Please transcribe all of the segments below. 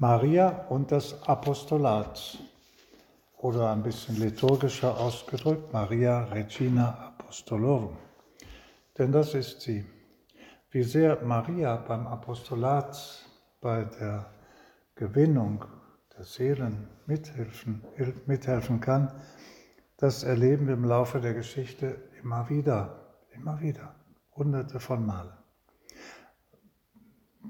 Maria und das Apostolat oder ein bisschen liturgischer ausgedrückt, Maria Regina Apostolorum. Denn das ist sie. Wie sehr Maria beim Apostolat, bei der Gewinnung der Seelen mithelfen, mithelfen kann, das erleben wir im Laufe der Geschichte immer wieder, immer wieder, hunderte von Malen.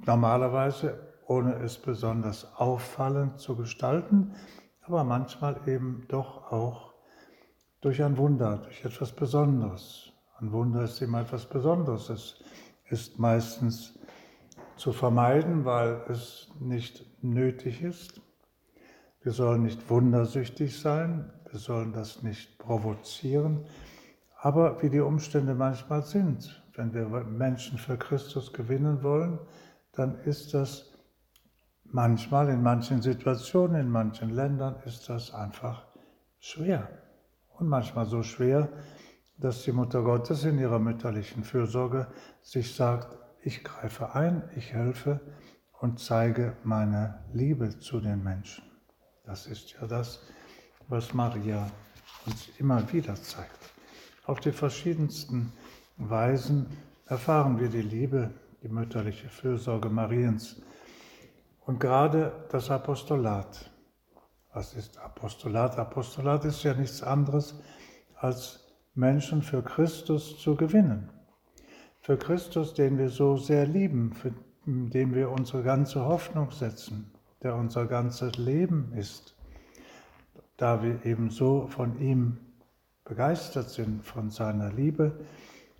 Normalerweise ohne es besonders auffallend zu gestalten, aber manchmal eben doch auch durch ein Wunder, durch etwas Besonderes. Ein Wunder ist immer etwas Besonderes. Es ist meistens zu vermeiden, weil es nicht nötig ist. Wir sollen nicht wundersüchtig sein, wir sollen das nicht provozieren, aber wie die Umstände manchmal sind, wenn wir Menschen für Christus gewinnen wollen, dann ist das Manchmal in manchen Situationen, in manchen Ländern ist das einfach schwer. Und manchmal so schwer, dass die Mutter Gottes in ihrer mütterlichen Fürsorge sich sagt, ich greife ein, ich helfe und zeige meine Liebe zu den Menschen. Das ist ja das, was Maria uns immer wieder zeigt. Auf die verschiedensten Weisen erfahren wir die Liebe, die mütterliche Fürsorge Mariens und gerade das Apostolat. Was ist Apostolat? Apostolat ist ja nichts anderes als Menschen für Christus zu gewinnen. Für Christus, den wir so sehr lieben, für den wir unsere ganze Hoffnung setzen, der unser ganzes Leben ist, da wir eben so von ihm begeistert sind, von seiner Liebe,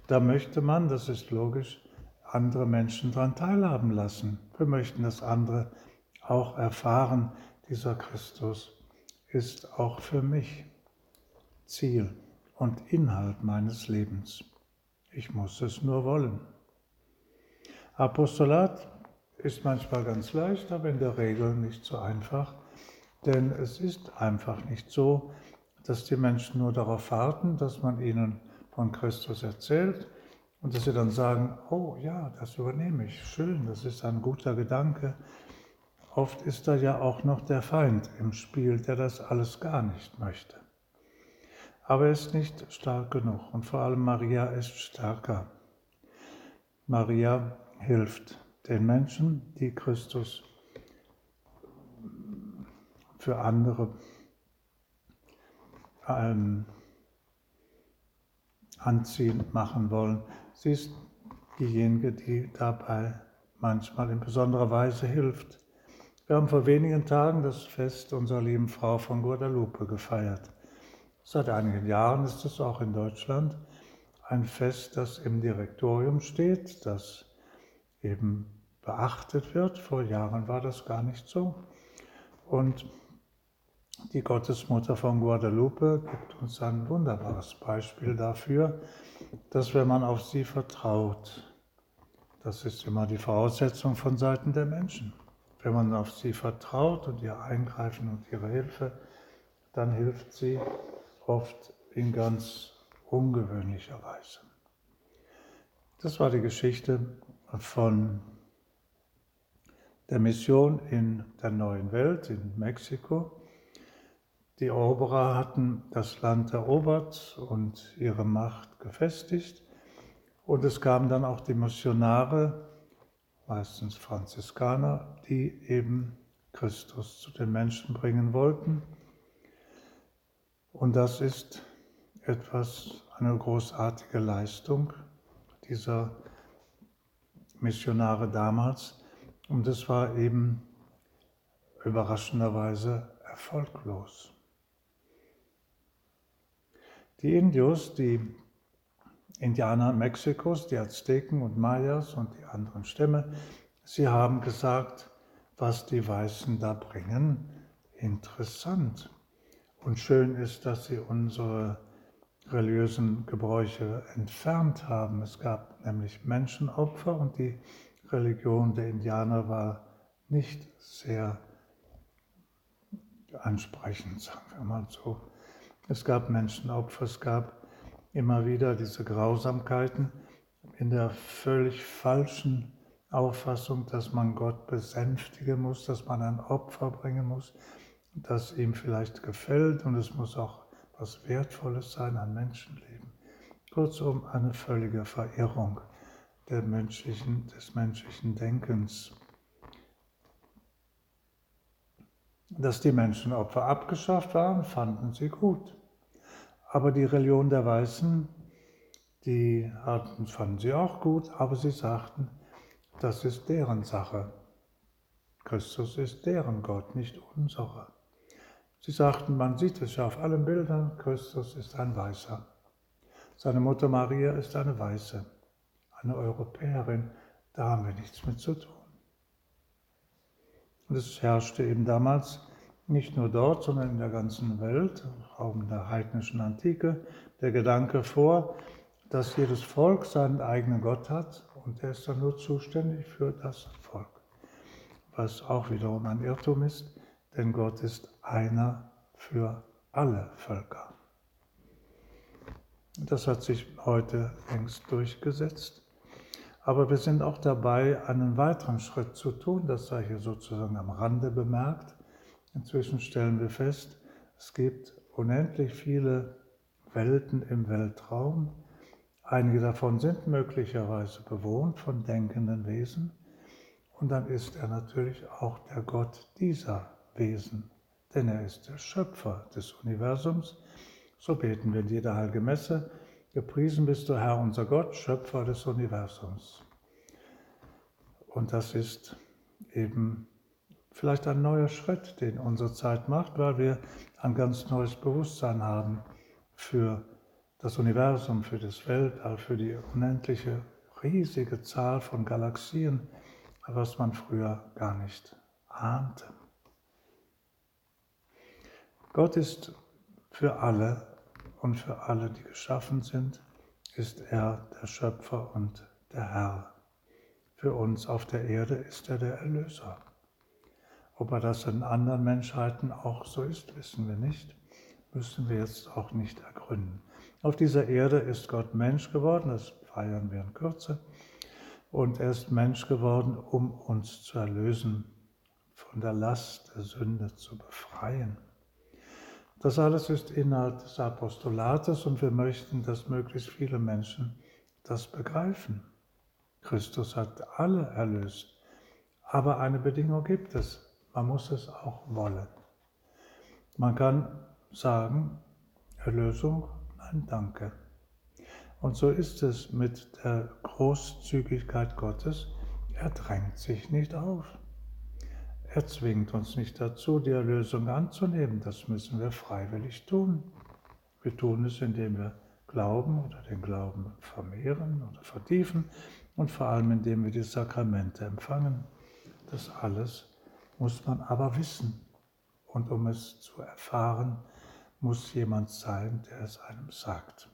da möchte man, das ist logisch, andere Menschen daran teilhaben lassen. Wir möchten, dass andere auch erfahren, dieser Christus ist auch für mich Ziel und Inhalt meines Lebens. Ich muss es nur wollen. Apostolat ist manchmal ganz leicht, aber in der Regel nicht so einfach, denn es ist einfach nicht so, dass die Menschen nur darauf warten, dass man ihnen von Christus erzählt und dass sie dann sagen, oh ja, das übernehme ich, schön, das ist ein guter Gedanke. Oft ist da ja auch noch der Feind im Spiel, der das alles gar nicht möchte. Aber er ist nicht stark genug und vor allem Maria ist stärker. Maria hilft den Menschen, die Christus für andere ähm, anziehend machen wollen. Sie ist diejenige, die dabei manchmal in besonderer Weise hilft. Wir haben vor wenigen Tagen das Fest unserer lieben Frau von Guadalupe gefeiert. Seit einigen Jahren ist es auch in Deutschland ein Fest, das im Direktorium steht, das eben beachtet wird. Vor Jahren war das gar nicht so. Und die Gottesmutter von Guadalupe gibt uns ein wunderbares Beispiel dafür, dass wenn man auf sie vertraut, das ist immer die Voraussetzung von Seiten der Menschen. Wenn man auf sie vertraut und ihr Eingreifen und ihre Hilfe, dann hilft sie oft in ganz ungewöhnlicher Weise. Das war die Geschichte von der Mission in der neuen Welt in Mexiko. Die Eroberer hatten das Land erobert und ihre Macht gefestigt. Und es kamen dann auch die Missionare, meistens Franziskaner, die eben Christus zu den Menschen bringen wollten. Und das ist etwas, eine großartige Leistung dieser Missionare damals. Und es war eben überraschenderweise erfolglos. Die Indios, die Indianer Mexikos, die Azteken und Mayas und die anderen Stämme, sie haben gesagt, was die Weißen da bringen, interessant. Und schön ist, dass sie unsere religiösen Gebräuche entfernt haben. Es gab nämlich Menschenopfer und die Religion der Indianer war nicht sehr ansprechend, sagen wir mal so. Es gab Menschenopfer, es gab immer wieder diese Grausamkeiten in der völlig falschen Auffassung, dass man Gott besänftigen muss, dass man ein Opfer bringen muss, das ihm vielleicht gefällt und es muss auch was Wertvolles sein an Menschenleben. Kurzum, eine völlige Verirrung menschlichen, des menschlichen Denkens. Dass die Menschenopfer abgeschafft waren, fanden sie gut. Aber die Religion der Weißen, die hatten, fanden sie auch gut, aber sie sagten, das ist deren Sache. Christus ist deren Gott, nicht unserer. Sie sagten, man sieht es ja auf allen Bildern, Christus ist ein Weißer. Seine Mutter Maria ist eine Weiße, eine Europäerin, da haben wir nichts mit zu tun. Und es herrschte eben damals nicht nur dort, sondern in der ganzen Welt, auch in der heidnischen Antike, der Gedanke vor, dass jedes Volk seinen eigenen Gott hat und er ist dann nur zuständig für das Volk. Was auch wiederum ein Irrtum ist, denn Gott ist einer für alle Völker. Das hat sich heute längst durchgesetzt. Aber wir sind auch dabei, einen weiteren Schritt zu tun, das sei hier sozusagen am Rande bemerkt. Inzwischen stellen wir fest, es gibt unendlich viele Welten im Weltraum. Einige davon sind möglicherweise bewohnt von denkenden Wesen. Und dann ist er natürlich auch der Gott dieser Wesen, denn er ist der Schöpfer des Universums. So beten wir in jeder Heiligen Messe. Gepriesen bist du, Herr, unser Gott, Schöpfer des Universums. Und das ist eben vielleicht ein neuer Schritt, den unsere Zeit macht, weil wir ein ganz neues Bewusstsein haben für das Universum, für das Weltall, für die unendliche, riesige Zahl von Galaxien, was man früher gar nicht ahnte. Gott ist für alle und für alle, die geschaffen sind, ist er der Schöpfer und der Herr. Für uns auf der Erde ist er der Erlöser. Ob er das in anderen Menschheiten auch so ist, wissen wir nicht, müssen wir jetzt auch nicht ergründen. Auf dieser Erde ist Gott Mensch geworden, das feiern wir in Kürze, und er ist Mensch geworden, um uns zu erlösen, von der Last der Sünde zu befreien. Das alles ist Inhalt des Apostolates und wir möchten, dass möglichst viele Menschen das begreifen. Christus hat alle erlöst, aber eine Bedingung gibt es, man muss es auch wollen. Man kann sagen, Erlösung, nein, danke. Und so ist es mit der Großzügigkeit Gottes. Er drängt sich nicht auf. Er zwingt uns nicht dazu, die Erlösung anzunehmen. Das müssen wir freiwillig tun. Wir tun es, indem wir glauben oder den Glauben vermehren oder vertiefen und vor allem indem wir die Sakramente empfangen. Das alles muss man aber wissen. Und um es zu erfahren, muss jemand sein, der es einem sagt.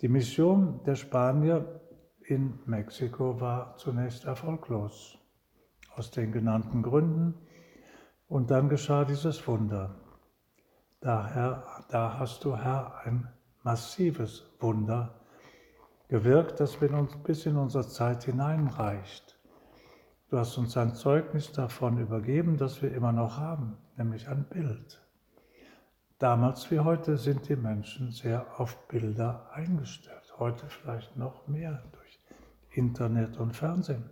Die Mission der Spanier in Mexiko war zunächst erfolglos, aus den genannten Gründen. Und dann geschah dieses Wunder. Daher, da hast du, Herr, ein massives Wunder gewirkt, das uns bis in unsere Zeit hineinreicht. Du hast uns ein Zeugnis davon übergeben, das wir immer noch haben, nämlich ein Bild. Damals wie heute sind die Menschen sehr auf Bilder eingestellt, heute vielleicht noch mehr durch Internet und Fernsehen.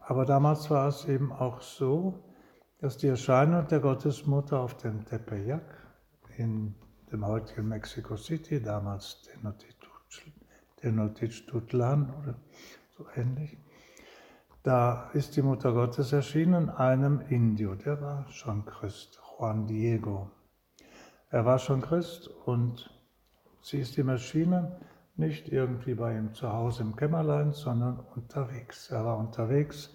Aber damals war es eben auch so, dass die Erscheinung der Gottesmutter auf dem Tepeyac in dem heutigen Mexico City, damals Tenochtitlan oder so ähnlich, da ist die Mutter Gottes erschienen einem Indio, der war schon Christ, Juan Diego. Er war schon Christ und sie ist ihm erschienen nicht irgendwie bei ihm zu Hause im Kämmerlein, sondern unterwegs. Er war unterwegs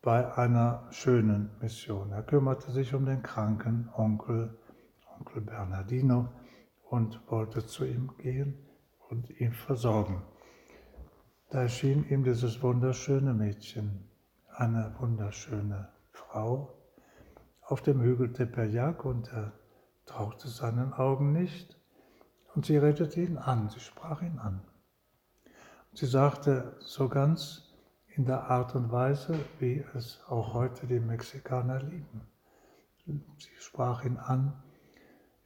bei einer schönen Mission. Er kümmerte sich um den kranken Onkel, Onkel Bernardino, und wollte zu ihm gehen und ihn versorgen. Da erschien ihm dieses wunderschöne Mädchen, eine wunderschöne Frau, auf dem Hügel Tepeyac und er traute seinen Augen nicht Und sie redete ihn an, sie sprach ihn an. Und sie sagte so ganz in der Art und Weise, wie es auch heute die Mexikaner lieben. Sie sprach ihn an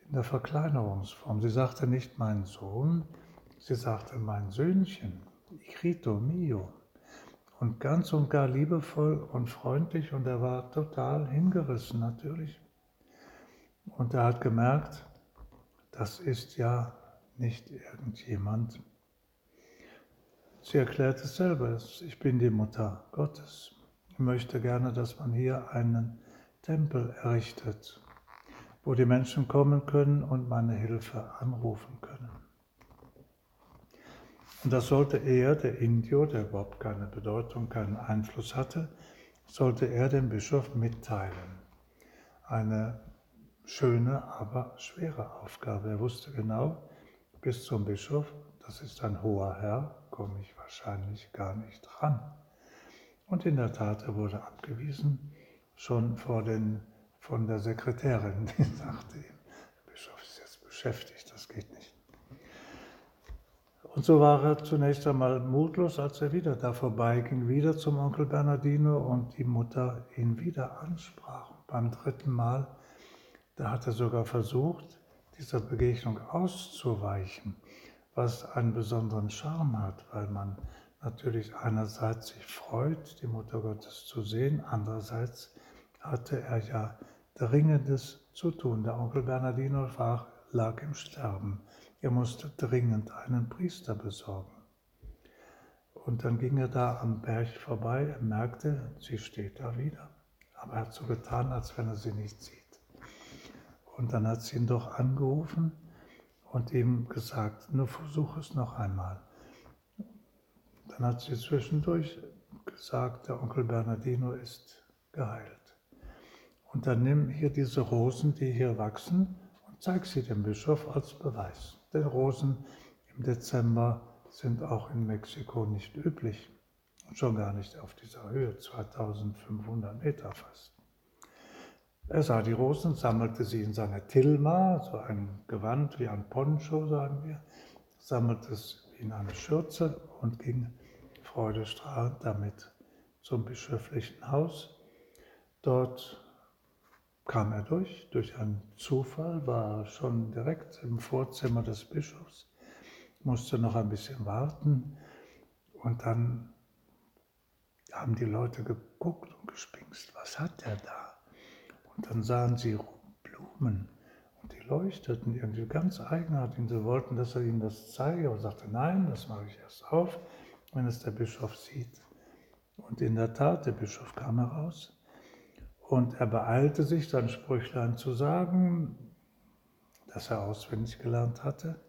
in der Verkleinerungsform. Sie sagte nicht mein Sohn, sie sagte mein Söhnchen, Icrito mio. Und ganz und gar liebevoll und freundlich und er war total hingerissen natürlich. Und er hat gemerkt, das ist ja nicht irgendjemand. Sie erklärt es selber, ich bin die Mutter Gottes. Ich möchte gerne, dass man hier einen Tempel errichtet, wo die Menschen kommen können und meine Hilfe anrufen können. Und das sollte er, der Indio, der überhaupt keine Bedeutung, keinen Einfluss hatte, sollte er dem Bischof mitteilen. Eine schöne, aber schwere Aufgabe. Er wusste genau, bis zum Bischof, das ist ein hoher Herr, komme ich wahrscheinlich gar nicht ran. Und in der Tat, er wurde abgewiesen, schon vor den, von der Sekretärin, die sagte ihm, der Bischof ist jetzt beschäftigt, das geht nicht. Und so war er zunächst einmal mutlos, als er wieder da vorbeiging, wieder zum Onkel Bernardino und die Mutter ihn wieder ansprach. Beim dritten Mal da hat er sogar versucht, dieser Begegnung auszuweichen, was einen besonderen Charme hat, weil man natürlich einerseits sich freut, die Mutter Gottes zu sehen, andererseits hatte er ja Dringendes zu tun. Der Onkel Bernardino lag im Sterben. Er musste dringend einen Priester besorgen. Und dann ging er da am Berg vorbei, er merkte, sie steht da wieder. Aber er hat so getan, als wenn er sie nicht sieht. Und dann hat sie ihn doch angerufen und ihm gesagt, nur versuch es noch einmal. Dann hat sie zwischendurch gesagt, der Onkel Bernardino ist geheilt. Und dann nimm hier diese Rosen, die hier wachsen, und zeig sie dem Bischof als Beweis. Denn Rosen im Dezember sind auch in Mexiko nicht üblich. Und schon gar nicht auf dieser Höhe, 2500 Meter fast. Er sah die Rosen, sammelte sie in seiner Tilma, so ein Gewand wie ein Poncho, sagen wir, sammelte es in eine Schürze und ging freudestrahlend damit zum bischöflichen Haus. Dort kam er durch, durch einen Zufall, war schon direkt im Vorzimmer des Bischofs, musste noch ein bisschen warten und dann haben die Leute geguckt und gespingst, was hat er da? Und dann sahen sie Blumen und die leuchteten irgendwie ganz eigenartig. Und sie wollten, dass er ihnen das zeige, aber sagte, nein, das mache ich erst auf, wenn es der Bischof sieht. Und in der Tat, der Bischof kam heraus und er beeilte sich, sein Sprüchlein zu sagen, das er auswendig gelernt hatte.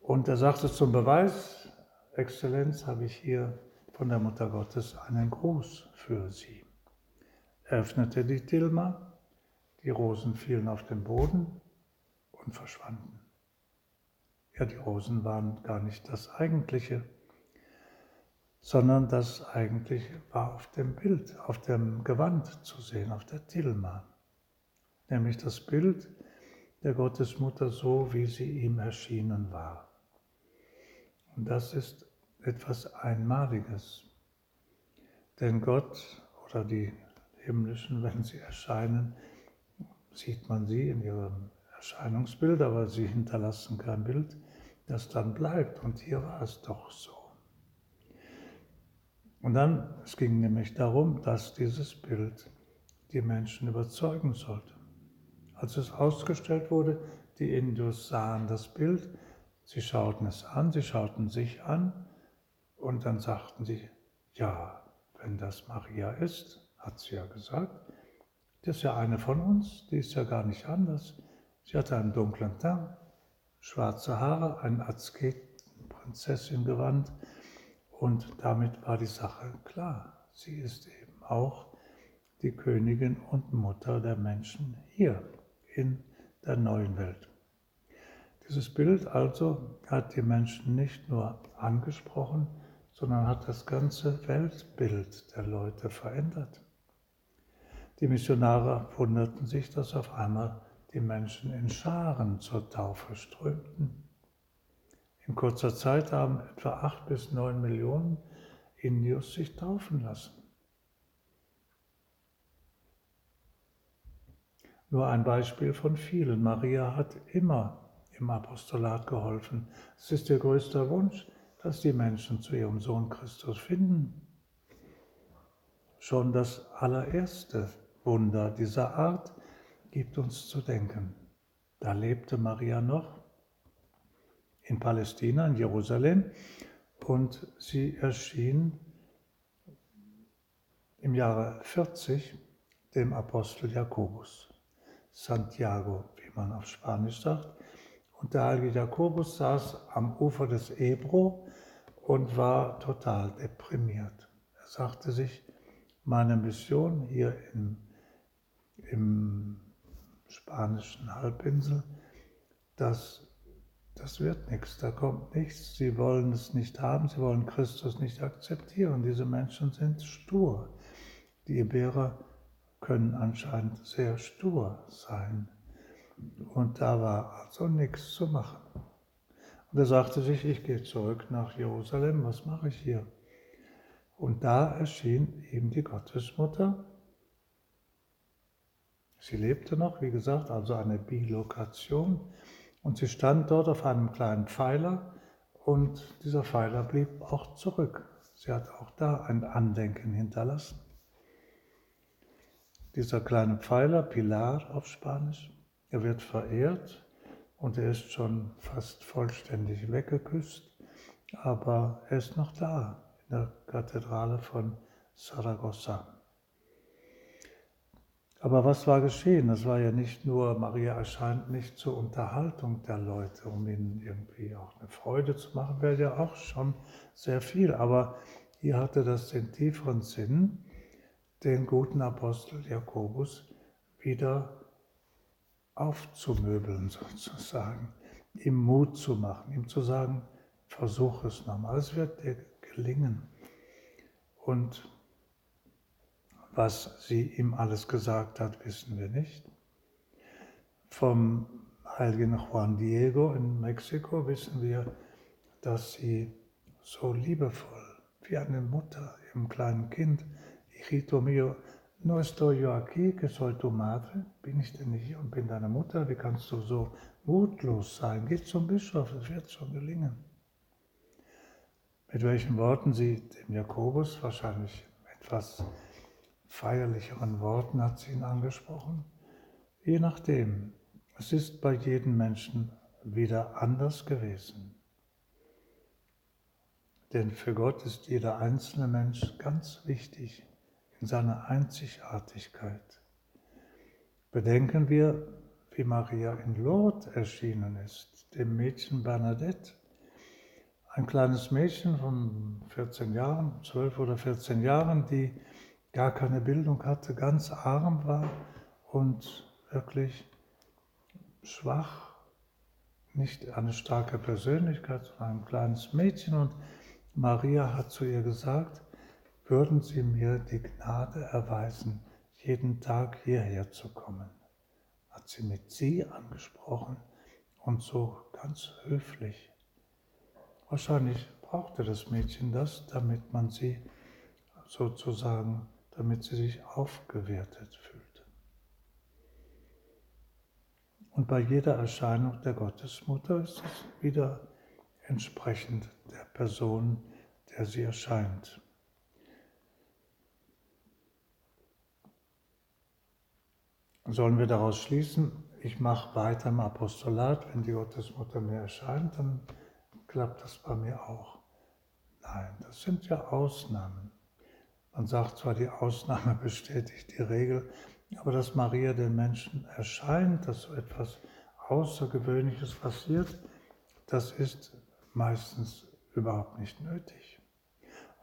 Und er sagte zum Beweis, Exzellenz, habe ich hier von der Mutter Gottes einen Gruß für Sie öffnete die Tilma, die Rosen fielen auf den Boden und verschwanden. Ja, die Rosen waren gar nicht das Eigentliche, sondern das Eigentliche war auf dem Bild, auf dem Gewand zu sehen, auf der Tilma, nämlich das Bild der Gottesmutter so, wie sie ihm erschienen war. Und das ist etwas Einmaliges, denn Gott oder die himmlischen, wenn sie erscheinen, sieht man sie in ihrem Erscheinungsbild, aber sie hinterlassen kein Bild, das dann bleibt. Und hier war es doch so. Und dann, es ging nämlich darum, dass dieses Bild die Menschen überzeugen sollte. Als es ausgestellt wurde, die Indus sahen das Bild, sie schauten es an, sie schauten sich an und dann sagten sie, ja, wenn das Maria ist, hat sie ja gesagt. Das ist ja eine von uns, die ist ja gar nicht anders. Sie hatte einen dunklen Teint, schwarze Haare, ein Azket-Prinzessin-Gewand und damit war die Sache klar. Sie ist eben auch die Königin und Mutter der Menschen hier in der neuen Welt. Dieses Bild also hat die Menschen nicht nur angesprochen, sondern hat das ganze Weltbild der Leute verändert. Die Missionare wunderten sich, dass auf einmal die Menschen in Scharen zur Taufe strömten. In kurzer Zeit haben etwa acht bis neun Millionen Indios sich taufen lassen. Nur ein Beispiel von vielen. Maria hat immer im Apostolat geholfen. Es ist ihr größter Wunsch, dass die Menschen zu ihrem Sohn Christus finden. Schon das allererste Wunder dieser Art gibt uns zu denken. Da lebte Maria noch in Palästina, in Jerusalem, und sie erschien im Jahre 40 dem Apostel Jakobus, Santiago, wie man auf Spanisch sagt. Und der heilige Jakobus saß am Ufer des Ebro und war total deprimiert. Er sagte sich, meine Mission hier im, im spanischen Halbinsel, das, das wird nichts, da kommt nichts. Sie wollen es nicht haben, sie wollen Christus nicht akzeptieren. Diese Menschen sind stur. Die Iberer können anscheinend sehr stur sein. Und da war also nichts zu machen. Und er sagte sich, ich gehe zurück nach Jerusalem, was mache ich hier? Und da erschien ihm die Gottesmutter. Sie lebte noch, wie gesagt, also eine Bilokation. Und sie stand dort auf einem kleinen Pfeiler und dieser Pfeiler blieb auch zurück. Sie hat auch da ein Andenken hinterlassen. Dieser kleine Pfeiler, Pilar auf Spanisch, er wird verehrt und er ist schon fast vollständig weggeküsst, aber er ist noch da in der Kathedrale von Saragossa. Aber was war geschehen? Es war ja nicht nur, Maria erscheint nicht zur Unterhaltung der Leute, um ihnen irgendwie auch eine Freude zu machen, wäre ja auch schon sehr viel. Aber hier hatte das den tieferen Sinn, den guten Apostel Jakobus wieder aufzumöbeln sozusagen, ihm Mut zu machen, ihm zu sagen, versuch es nochmal, es wird dir gelingen. Und was sie ihm alles gesagt hat, wissen wir nicht. Vom heiligen Juan Diego in Mexiko wissen wir, dass sie so liebevoll wie eine Mutter ihrem kleinen Kind, Hijito mío, no estoy yo aquí, que soy tu madre, bin ich denn hier und bin deine Mutter, wie kannst du so mutlos sein? Geh zum Bischof, es wird schon gelingen. Mit welchen Worten sie dem Jakobus, wahrscheinlich etwas feierlicheren Worten hat sie ihn angesprochen? Je nachdem. Es ist bei jedem Menschen wieder anders gewesen. Denn für Gott ist jeder einzelne Mensch ganz wichtig in seiner Einzigartigkeit. Bedenken wir, wie Maria in Lourdes erschienen ist, dem Mädchen Bernadette, ein kleines Mädchen von 14 Jahren, 12 oder 14 Jahren, die gar keine Bildung hatte, ganz arm war und wirklich schwach, nicht eine starke Persönlichkeit, sondern ein kleines Mädchen. Und Maria hat zu ihr gesagt, würden Sie mir die Gnade erweisen, jeden Tag hierher zu kommen. Hat sie mit Sie angesprochen und so ganz höflich. Wahrscheinlich brauchte das Mädchen das, damit man sie sozusagen, damit sie sich aufgewertet fühlte. Und bei jeder Erscheinung der Gottesmutter ist es wieder entsprechend der Person, der sie erscheint. Sollen wir daraus schließen, ich mache weiter im Apostolat, wenn die Gottesmutter mir erscheint, dann klappt das bei mir auch. Nein, das sind ja Ausnahmen. Man sagt zwar, die Ausnahme bestätigt die Regel, aber dass Maria den Menschen erscheint, dass so etwas Außergewöhnliches passiert, das ist meistens überhaupt nicht nötig.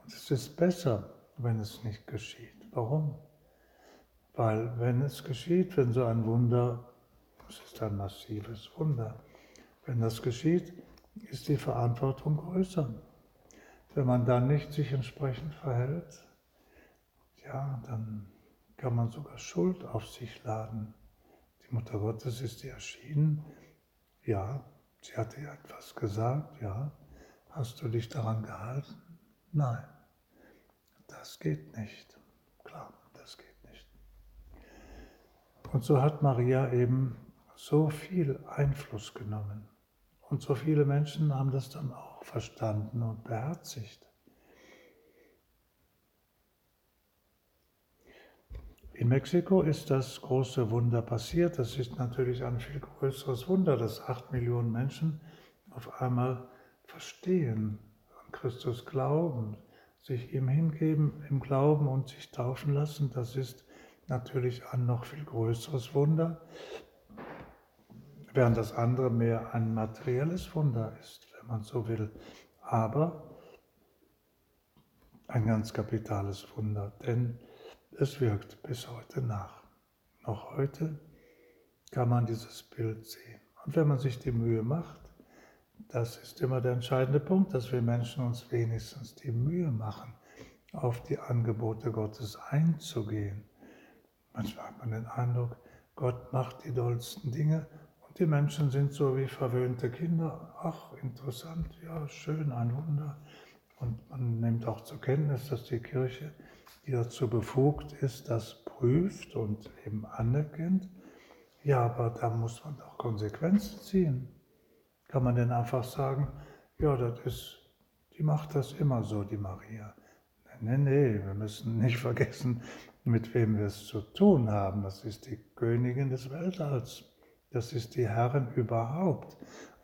Und es ist besser, wenn es nicht geschieht. Warum? Weil wenn es geschieht, wenn so ein Wunder, es ist ein massives Wunder, wenn das geschieht, ist die Verantwortung größer. Wenn man dann nicht sich entsprechend verhält, ja, dann kann man sogar Schuld auf sich laden. Die Mutter Gottes ist dir erschienen. Ja, sie hat dir etwas gesagt. Ja, hast du dich daran gehalten? Nein, das geht nicht. Klar, das geht nicht. Und so hat Maria eben so viel Einfluss genommen. Und so viele Menschen haben das dann auch verstanden und beherzigt. In Mexiko ist das große Wunder passiert. Das ist natürlich ein viel größeres Wunder, dass acht Millionen Menschen auf einmal verstehen, an Christus glauben, sich ihm hingeben im Glauben und sich taufen lassen. Das ist natürlich ein noch viel größeres Wunder, während das andere mehr ein materielles Wunder ist, wenn man so will. Aber ein ganz kapitales Wunder, denn es wirkt bis heute nach. Noch heute kann man dieses Bild sehen. Und wenn man sich die Mühe macht, das ist immer der entscheidende Punkt, dass wir Menschen uns wenigstens die Mühe machen, auf die Angebote Gottes einzugehen. Manchmal hat man den Eindruck, Gott macht die dollsten Dinge und die Menschen sind so wie verwöhnte Kinder. Ach, interessant, ja, schön, ein Wunder. Und man nimmt auch zur Kenntnis, dass die Kirche die dazu befugt ist, das prüft und eben anerkennt. Ja, aber da muss man doch Konsequenzen ziehen. Kann man denn einfach sagen, ja, das ist, die macht das immer so, die Maria. Nee, nee, wir müssen nicht vergessen, mit wem wir es zu tun haben. Das ist die Königin des Weltalls. Das ist die Herrin überhaupt.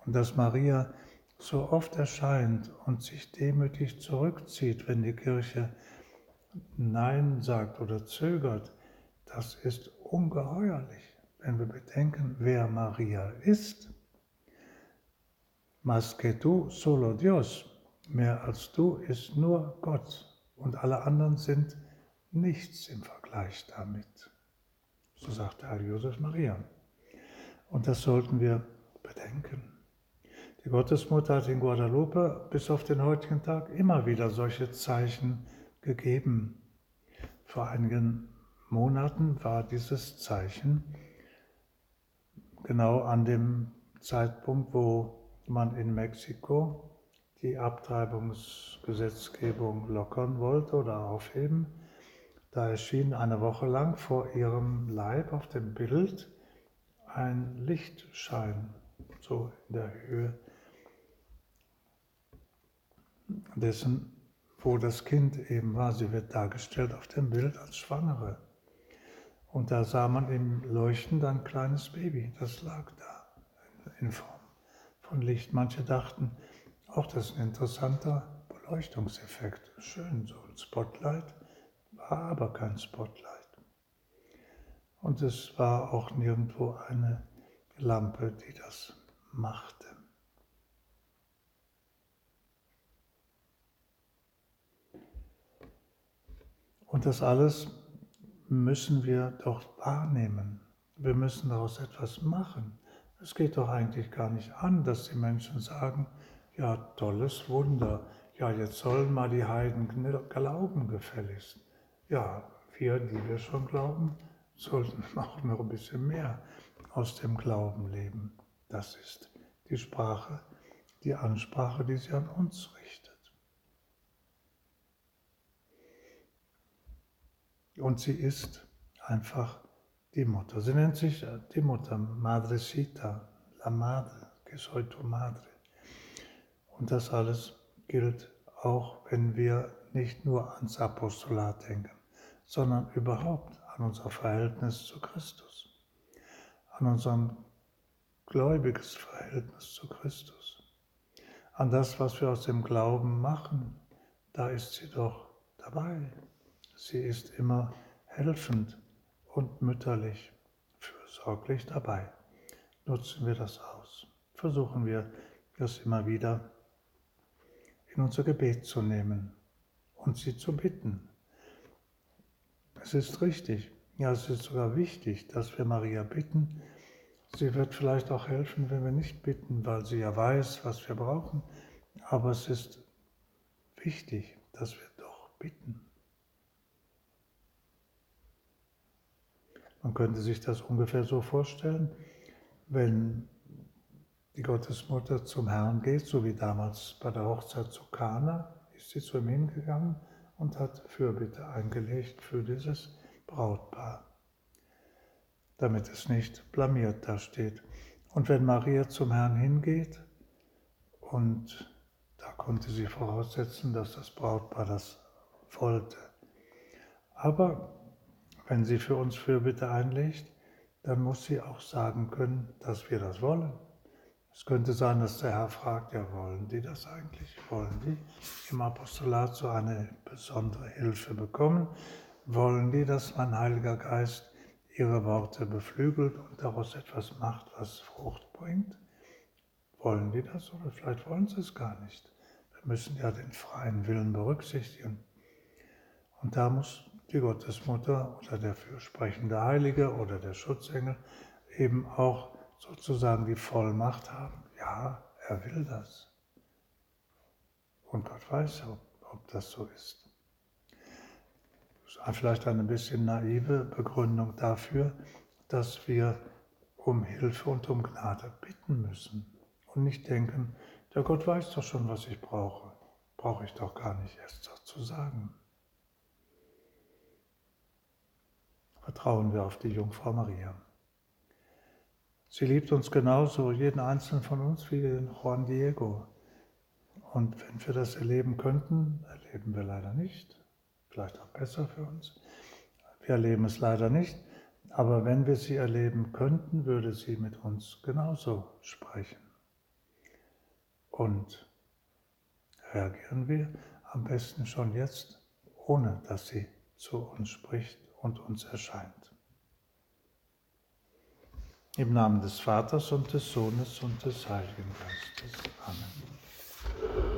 Und dass Maria so oft erscheint und sich demütig zurückzieht, wenn die Kirche Nein sagt oder zögert, das ist ungeheuerlich, wenn wir bedenken, wer Maria ist. Mas que tú, solo Dios, mehr als du ist nur Gott und alle anderen sind nichts im Vergleich damit. So sagt Herr Josef Maria. Und das sollten wir bedenken. Die Gottesmutter hat in Guadalupe bis auf den heutigen Tag immer wieder solche Zeichen gegeben. Vor einigen Monaten war dieses Zeichen genau an dem Zeitpunkt, wo man in Mexiko die Abtreibungsgesetzgebung lockern wollte oder aufheben. Da erschien eine Woche lang vor ihrem Leib auf dem Bild ein Lichtschein, so in der Höhe dessen wo das Kind eben war. Sie wird dargestellt auf dem Bild als Schwangere. Und da sah man im Leuchten ein kleines Baby, das lag da in Form von Licht. Manche dachten, auch das ist ein interessanter Beleuchtungseffekt. Schön, so ein Spotlight, war aber kein Spotlight. Und es war auch nirgendwo eine Lampe, die das machte. Und das alles müssen wir doch wahrnehmen. Wir müssen daraus etwas machen. Es geht doch eigentlich gar nicht an, dass die Menschen sagen, ja, tolles Wunder, ja, jetzt sollen mal die Heiden glauben gefälligst. Ja, wir, die wir schon glauben, sollten auch noch ein bisschen mehr aus dem Glauben leben. Das ist die Sprache, die Ansprache, die sie an uns richtet. Und sie ist einfach die Mutter. Sie nennt sich äh, die Mutter, Madrecita, la Madre, que soy tu Madre. Und das alles gilt auch, wenn wir nicht nur ans Apostolat denken, sondern überhaupt an unser Verhältnis zu Christus, an unser gläubiges Verhältnis zu Christus, an das, was wir aus dem Glauben machen. Da ist sie doch dabei. Sie ist immer helfend und mütterlich, fürsorglich dabei. Nutzen wir das aus. Versuchen wir das immer wieder in unser Gebet zu nehmen und sie zu bitten. Es ist richtig, ja, es ist sogar wichtig, dass wir Maria bitten. Sie wird vielleicht auch helfen, wenn wir nicht bitten, weil sie ja weiß, was wir brauchen. Aber es ist wichtig, dass wir doch bitten. Man könnte sich das ungefähr so vorstellen, wenn die Gottesmutter zum Herrn geht, so wie damals bei der Hochzeit zu Kana, ist sie zu ihm hingegangen und hat Fürbitte eingelegt für dieses Brautpaar, damit es nicht blamiert dasteht. Und wenn Maria zum Herrn hingeht, und da konnte sie voraussetzen, dass das Brautpaar das wollte. Aber wenn sie für uns Fürbitte einlegt, dann muss sie auch sagen können, dass wir das wollen. Es könnte sein, dass der Herr fragt, ja, wollen die das eigentlich? Wollen die im Apostolat so eine besondere Hilfe bekommen? Wollen die, dass mein Heiliger Geist ihre Worte beflügelt und daraus etwas macht, was Frucht bringt? Wollen die das oder vielleicht wollen sie es gar nicht? Wir müssen ja den freien Willen berücksichtigen. Und da muss die Gottesmutter oder der fürsprechende Heilige oder der Schutzengel eben auch sozusagen die Vollmacht haben. Ja, er will das. Und Gott weiß, ob, ob das so ist. Das ist vielleicht eine bisschen naive Begründung dafür, dass wir um Hilfe und um Gnade bitten müssen und nicht denken, der Gott weiß doch schon, was ich brauche. Brauche ich doch gar nicht erst zu sagen. Vertrauen wir auf die Jungfrau Maria. Sie liebt uns genauso, jeden einzelnen von uns, wie den Juan Diego. Und wenn wir das erleben könnten, erleben wir leider nicht. Vielleicht auch besser für uns. Wir erleben es leider nicht. Aber wenn wir sie erleben könnten, würde sie mit uns genauso sprechen. Und reagieren wir am besten schon jetzt, ohne dass sie zu uns spricht und uns erscheint. Im Namen des Vaters und des Sohnes und des Heiligen Geistes. Amen.